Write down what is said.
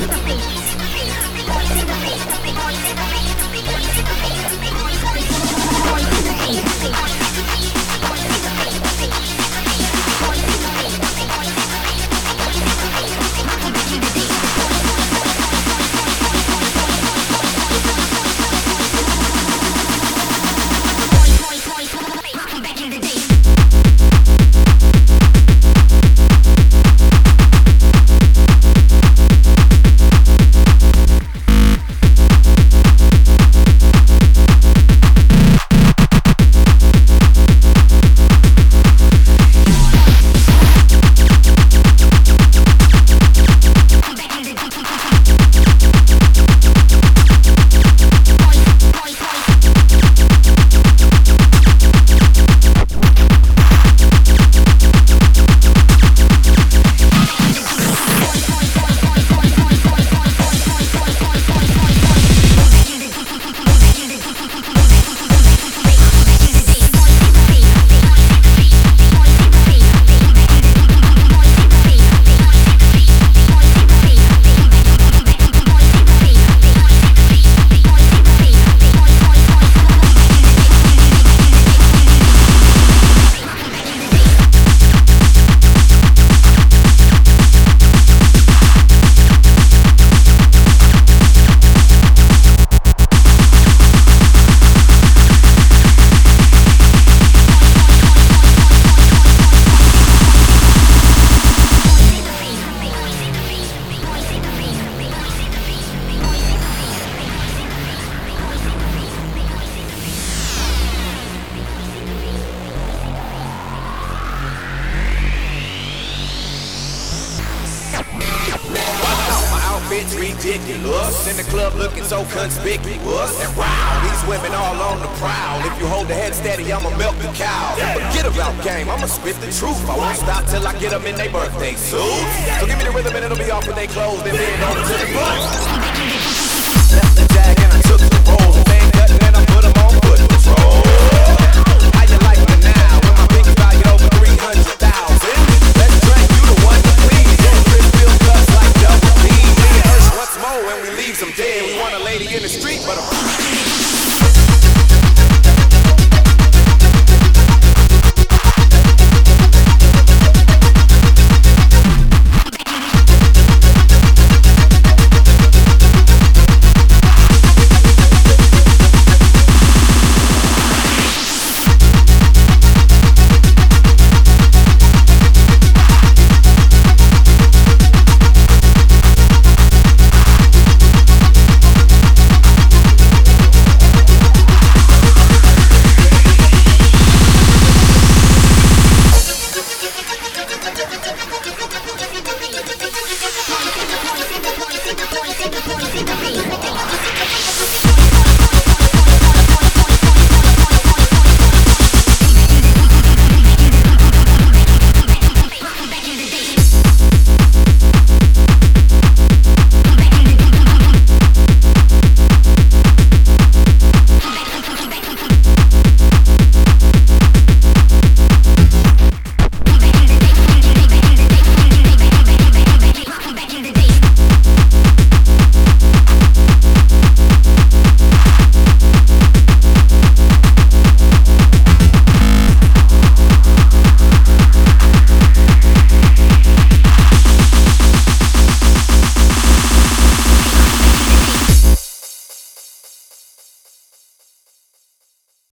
space. outfit's ridiculous. In the club looking so conspicuous. And wow, these women all on the prowl. If you hold the head steady, I'ma milk the cow. Forget about game, I'ma spit the truth. I won't stop till I get them in their birthday suits. So give me the rhythm and it'll be off with their clothes. Then being on to the bus.